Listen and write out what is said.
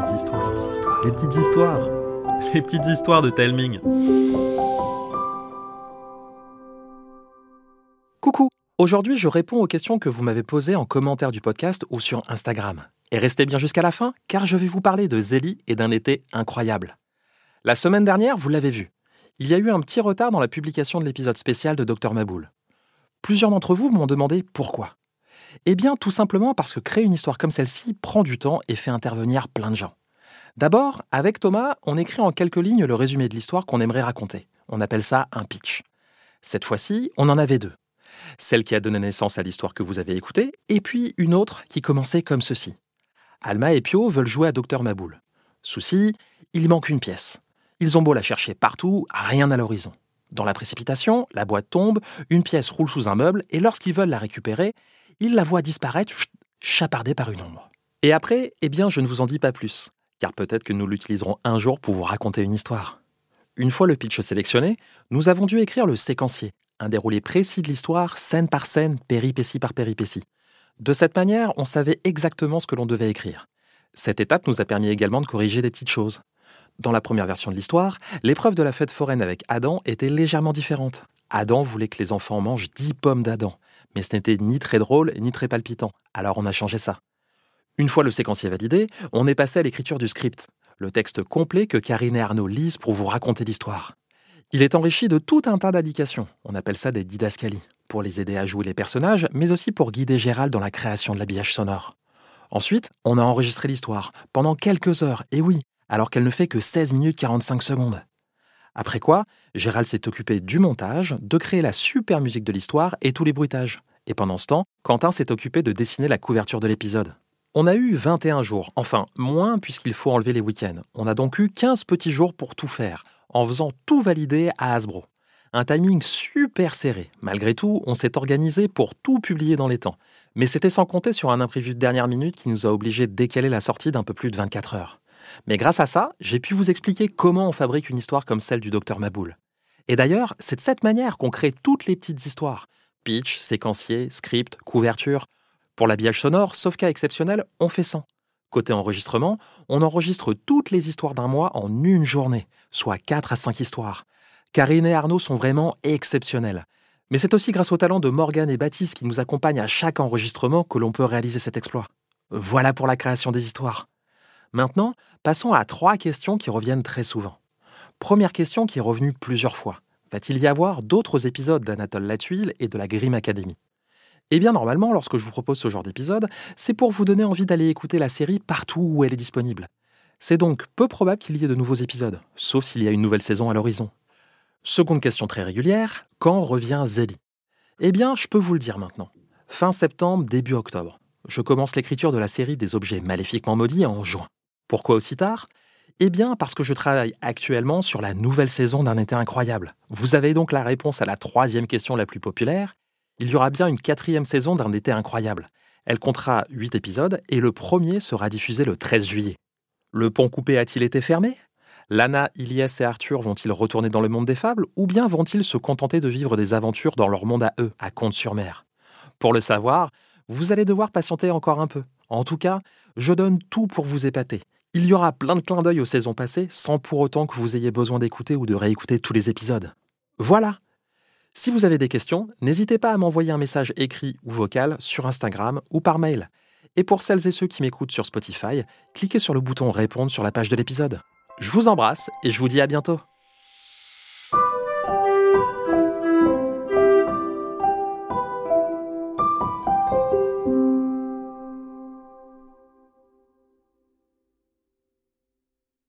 petites histoires, les petites histoires, les petites histoires de Telming. Coucou, aujourd'hui je réponds aux questions que vous m'avez posées en commentaire du podcast ou sur Instagram. Et restez bien jusqu'à la fin, car je vais vous parler de Zélie et d'un été incroyable. La semaine dernière, vous l'avez vu, il y a eu un petit retard dans la publication de l'épisode spécial de Dr Maboul. Plusieurs d'entre vous m'ont demandé pourquoi. Eh bien, tout simplement parce que créer une histoire comme celle-ci prend du temps et fait intervenir plein de gens. D'abord, avec Thomas, on écrit en quelques lignes le résumé de l'histoire qu'on aimerait raconter. On appelle ça un pitch. Cette fois-ci, on en avait deux. Celle qui a donné naissance à l'histoire que vous avez écoutée, et puis une autre qui commençait comme ceci. Alma et Pio veulent jouer à Docteur Maboul. Souci, il manque une pièce. Ils ont beau la chercher partout, rien à l'horizon. Dans la précipitation, la boîte tombe, une pièce roule sous un meuble, et lorsqu'ils veulent la récupérer, il la voit disparaître, chapardée par une ombre. Et après, eh bien, je ne vous en dis pas plus, car peut-être que nous l'utiliserons un jour pour vous raconter une histoire. Une fois le pitch sélectionné, nous avons dû écrire le séquencier, un déroulé précis de l'histoire, scène par scène, péripétie par péripétie. De cette manière, on savait exactement ce que l'on devait écrire. Cette étape nous a permis également de corriger des petites choses. Dans la première version de l'histoire, l'épreuve de la fête foraine avec Adam était légèrement différente. Adam voulait que les enfants mangent 10 pommes d'Adam mais ce n'était ni très drôle ni très palpitant, alors on a changé ça. Une fois le séquencier validé, on est passé à l'écriture du script, le texte complet que Karine et Arnaud lisent pour vous raconter l'histoire. Il est enrichi de tout un tas d'indications, on appelle ça des didascalies, pour les aider à jouer les personnages, mais aussi pour guider Gérald dans la création de l'habillage sonore. Ensuite, on a enregistré l'histoire, pendant quelques heures, et oui, alors qu'elle ne fait que 16 minutes 45 secondes. Après quoi, Gérald s'est occupé du montage, de créer la super musique de l'histoire et tous les bruitages. Et pendant ce temps, Quentin s'est occupé de dessiner la couverture de l'épisode. On a eu 21 jours, enfin moins puisqu'il faut enlever les week-ends. On a donc eu 15 petits jours pour tout faire, en faisant tout valider à Hasbro. Un timing super serré. Malgré tout, on s'est organisé pour tout publier dans les temps. Mais c'était sans compter sur un imprévu de dernière minute qui nous a obligés de décaler la sortie d'un peu plus de 24 heures. Mais grâce à ça, j'ai pu vous expliquer comment on fabrique une histoire comme celle du docteur Maboul. Et d'ailleurs, c'est de cette manière qu'on crée toutes les petites histoires. Pitch, séquencier, script, couverture. Pour l'habillage sonore, sauf cas exceptionnel, on fait 100. Côté enregistrement, on enregistre toutes les histoires d'un mois en une journée, soit 4 à 5 histoires. Karine et Arnaud sont vraiment exceptionnels. Mais c'est aussi grâce au talent de Morgane et Baptiste qui nous accompagnent à chaque enregistrement que l'on peut réaliser cet exploit. Voilà pour la création des histoires. Maintenant, passons à trois questions qui reviennent très souvent. Première question qui est revenue plusieurs fois. Va-t-il y avoir d'autres épisodes d'Anatole Latuile et de la Grimm Academy? Eh bien, normalement, lorsque je vous propose ce genre d'épisode, c'est pour vous donner envie d'aller écouter la série partout où elle est disponible. C'est donc peu probable qu'il y ait de nouveaux épisodes, sauf s'il y a une nouvelle saison à l'horizon. Seconde question très régulière, quand revient Zélie? Eh bien, je peux vous le dire maintenant. Fin septembre, début octobre. Je commence l'écriture de la série des objets maléfiquement maudits en juin. Pourquoi aussi tard? Eh bien parce que je travaille actuellement sur la nouvelle saison d'un été incroyable. Vous avez donc la réponse à la troisième question la plus populaire. Il y aura bien une quatrième saison d'un été incroyable. Elle comptera 8 épisodes et le premier sera diffusé le 13 juillet. Le pont coupé a-t-il été fermé? Lana, Ilias et Arthur vont-ils retourner dans le monde des fables ou bien vont-ils se contenter de vivre des aventures dans leur monde à eux, à Comte-sur-Mer Pour le savoir, vous allez devoir patienter encore un peu. En tout cas, je donne tout pour vous épater. Il y aura plein de clins d'œil aux saisons passées sans pour autant que vous ayez besoin d'écouter ou de réécouter tous les épisodes. Voilà Si vous avez des questions, n'hésitez pas à m'envoyer un message écrit ou vocal sur Instagram ou par mail. Et pour celles et ceux qui m'écoutent sur Spotify, cliquez sur le bouton Répondre sur la page de l'épisode. Je vous embrasse et je vous dis à bientôt